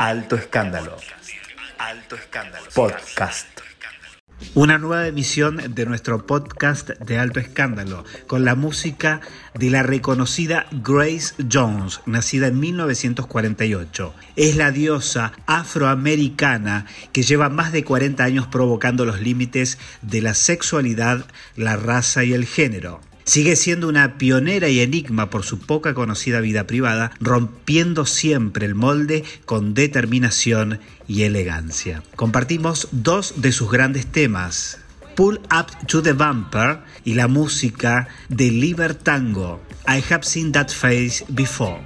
Alto Escándalo. Alto Escándalo. Podcast. Una nueva emisión de nuestro podcast de Alto Escándalo, con la música de la reconocida Grace Jones, nacida en 1948. Es la diosa afroamericana que lleva más de 40 años provocando los límites de la sexualidad, la raza y el género. Sigue siendo una pionera y enigma por su poca conocida vida privada, rompiendo siempre el molde con determinación y elegancia. Compartimos dos de sus grandes temas, Pull Up to the Bumper y la música de Libertango. I have seen that face before.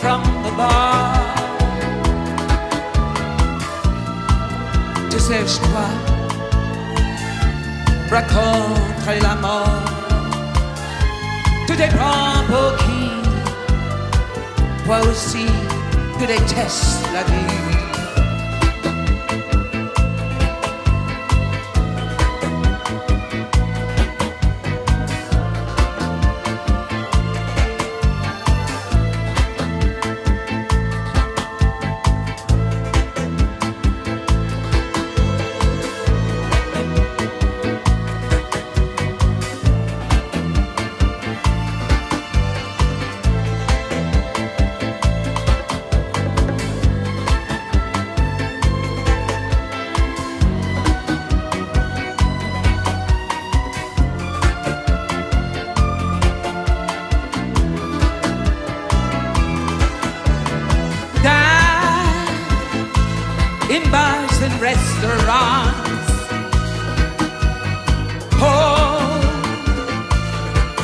From the bar. Tu sais, je crois, raconter la mort. Tout dépend pour qui. Toi aussi, tu détestes la vie. In bars and restaurants. Oh,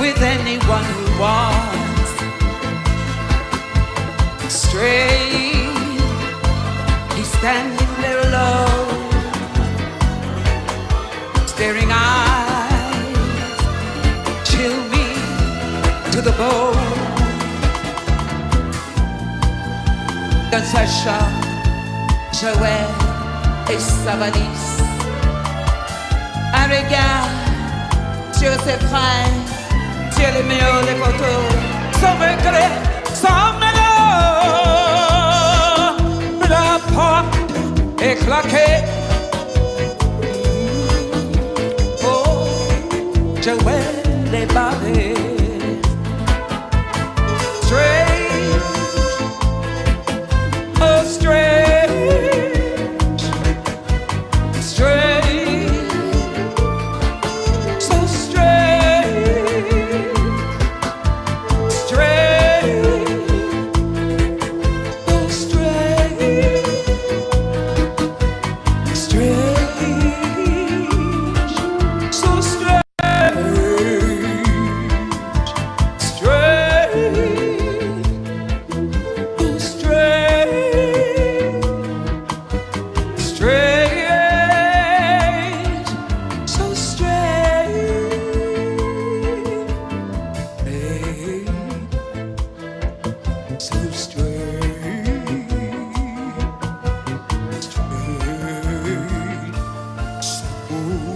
with anyone who wants. Straight, he's standing there alone, staring eyes, chill me to the bone. Dans sa chambre, Joël et Savanis. Un regard, Dieu c'est vrai, Dieu le meilleur des poteaux, sans regret, sans mélange. La porte est claquée. Oh, Joël est barré. Ooh.